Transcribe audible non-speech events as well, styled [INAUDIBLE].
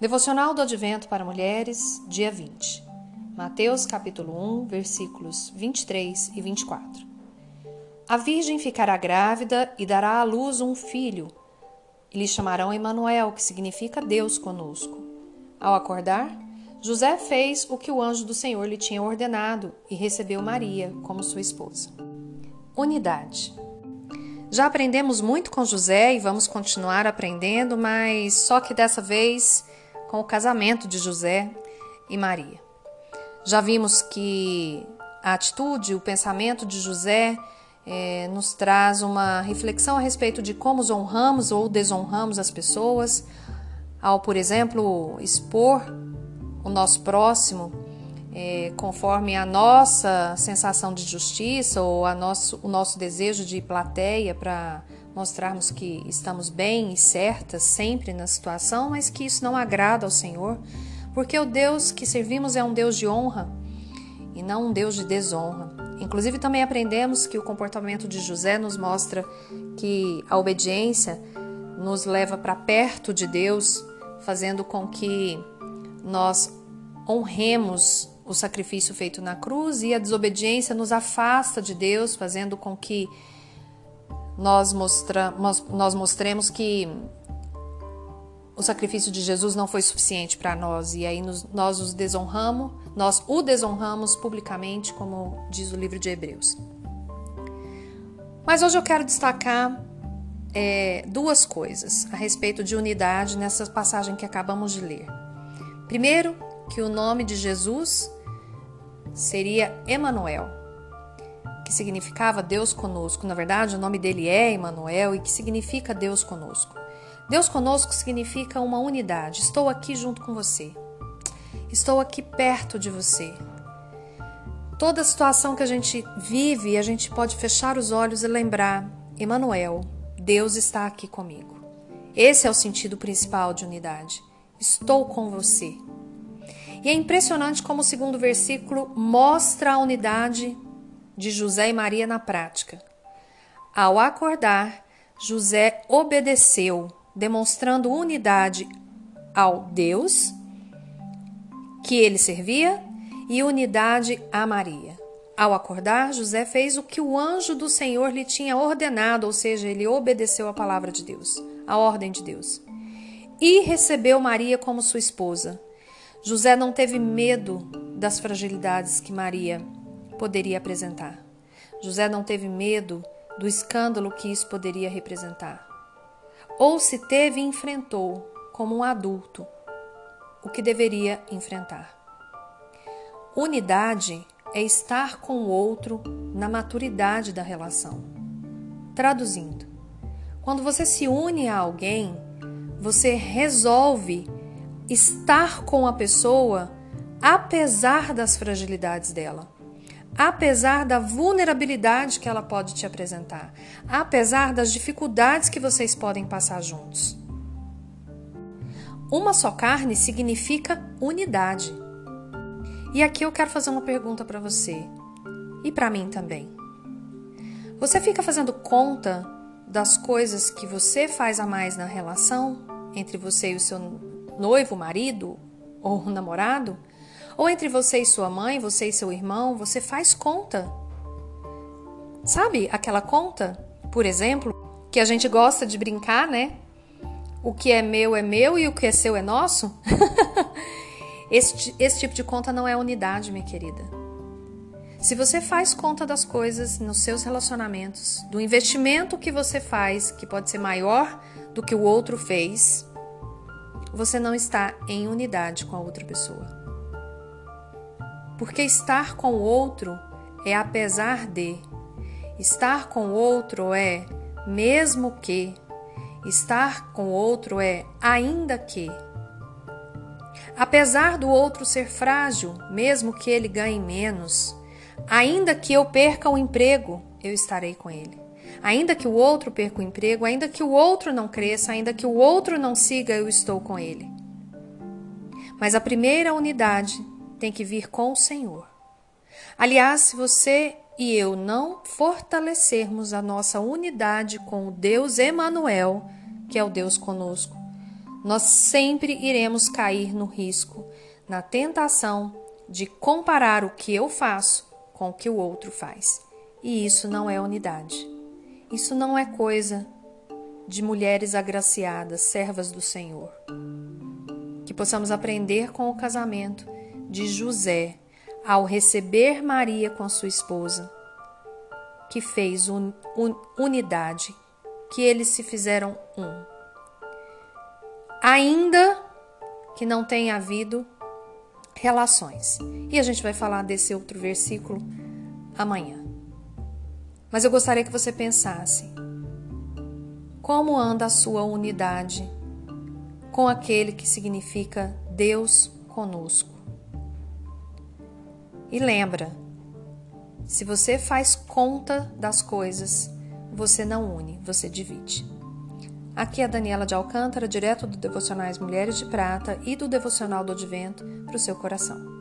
Devocional do Advento para Mulheres, dia 20. Mateus capítulo 1, versículos 23 e 24. A virgem ficará grávida e dará à luz um filho, e lhe chamarão Emanuel, que significa Deus conosco. Ao acordar, José fez o que o anjo do Senhor lhe tinha ordenado e recebeu Maria como sua esposa. Unidade. Já aprendemos muito com José e vamos continuar aprendendo, mas só que dessa vez com o casamento de José e Maria. Já vimos que a atitude, o pensamento de José é, nos traz uma reflexão a respeito de como honramos ou desonramos as pessoas, ao, por exemplo, expor o nosso próximo é, conforme a nossa sensação de justiça ou a nosso, o nosso desejo de plateia para mostrarmos que estamos bem e certas sempre na situação, mas que isso não agrada ao Senhor, porque o Deus que servimos é um Deus de honra e não um Deus de desonra. Inclusive, também aprendemos que o comportamento de José nos mostra que a obediência nos leva para perto de Deus, fazendo com que nós honremos o sacrifício feito na cruz e a desobediência nos afasta de Deus, fazendo com que nós, mostra, nós mostremos que o sacrifício de Jesus não foi suficiente para nós e aí nos, nós os desonramos, nós o desonramos publicamente, como diz o livro de Hebreus. Mas hoje eu quero destacar é, duas coisas a respeito de unidade nessa passagem que acabamos de ler. Primeiro, que o nome de Jesus seria Emanuel que significava Deus conosco. Na verdade, o nome dele é Emanuel e que significa Deus conosco. Deus conosco significa uma unidade. Estou aqui junto com você. Estou aqui perto de você. Toda situação que a gente vive, a gente pode fechar os olhos e lembrar: Emanuel, Deus está aqui comigo. Esse é o sentido principal de unidade. Estou com você. E é impressionante como o segundo versículo mostra a unidade de José e Maria na prática. Ao acordar, José obedeceu, demonstrando unidade ao Deus que ele servia e unidade a Maria. Ao acordar, José fez o que o anjo do Senhor lhe tinha ordenado, ou seja, ele obedeceu a palavra de Deus, a ordem de Deus. E recebeu Maria como sua esposa. José não teve medo das fragilidades que Maria poderia apresentar. José não teve medo do escândalo que isso poderia representar. Ou se teve, enfrentou como um adulto o que deveria enfrentar. Unidade é estar com o outro na maturidade da relação. Traduzindo, quando você se une a alguém, você resolve estar com a pessoa apesar das fragilidades dela apesar da vulnerabilidade que ela pode te apresentar, apesar das dificuldades que vocês podem passar juntos. Uma só carne significa unidade. E aqui eu quero fazer uma pergunta para você e para mim também. Você fica fazendo conta das coisas que você faz a mais na relação entre você e o seu noivo, marido ou namorado? Ou entre você e sua mãe, você e seu irmão, você faz conta. Sabe aquela conta, por exemplo, que a gente gosta de brincar, né? O que é meu é meu e o que é seu é nosso? [LAUGHS] esse, esse tipo de conta não é unidade, minha querida. Se você faz conta das coisas nos seus relacionamentos, do investimento que você faz, que pode ser maior do que o outro fez, você não está em unidade com a outra pessoa. Porque estar com o outro é apesar de, estar com o outro é mesmo que, estar com o outro é ainda que. Apesar do outro ser frágil, mesmo que ele ganhe menos, ainda que eu perca o emprego, eu estarei com ele. Ainda que o outro perca o emprego, ainda que o outro não cresça, ainda que o outro não siga, eu estou com ele. Mas a primeira unidade tem que vir com o Senhor. Aliás, se você e eu não fortalecermos a nossa unidade com o Deus Emanuel, que é o Deus conosco, nós sempre iremos cair no risco, na tentação de comparar o que eu faço com o que o outro faz. E isso não é unidade. Isso não é coisa de mulheres agraciadas, servas do Senhor. Que possamos aprender com o casamento de José ao receber Maria com sua esposa, que fez un, un, unidade, que eles se fizeram um. Ainda que não tenha havido relações. E a gente vai falar desse outro versículo amanhã. Mas eu gostaria que você pensasse: como anda a sua unidade com aquele que significa Deus conosco? E lembra, se você faz conta das coisas, você não une, você divide. Aqui é a Daniela de Alcântara, direto do Devocionais Mulheres de Prata e do Devocional do Advento para o seu coração.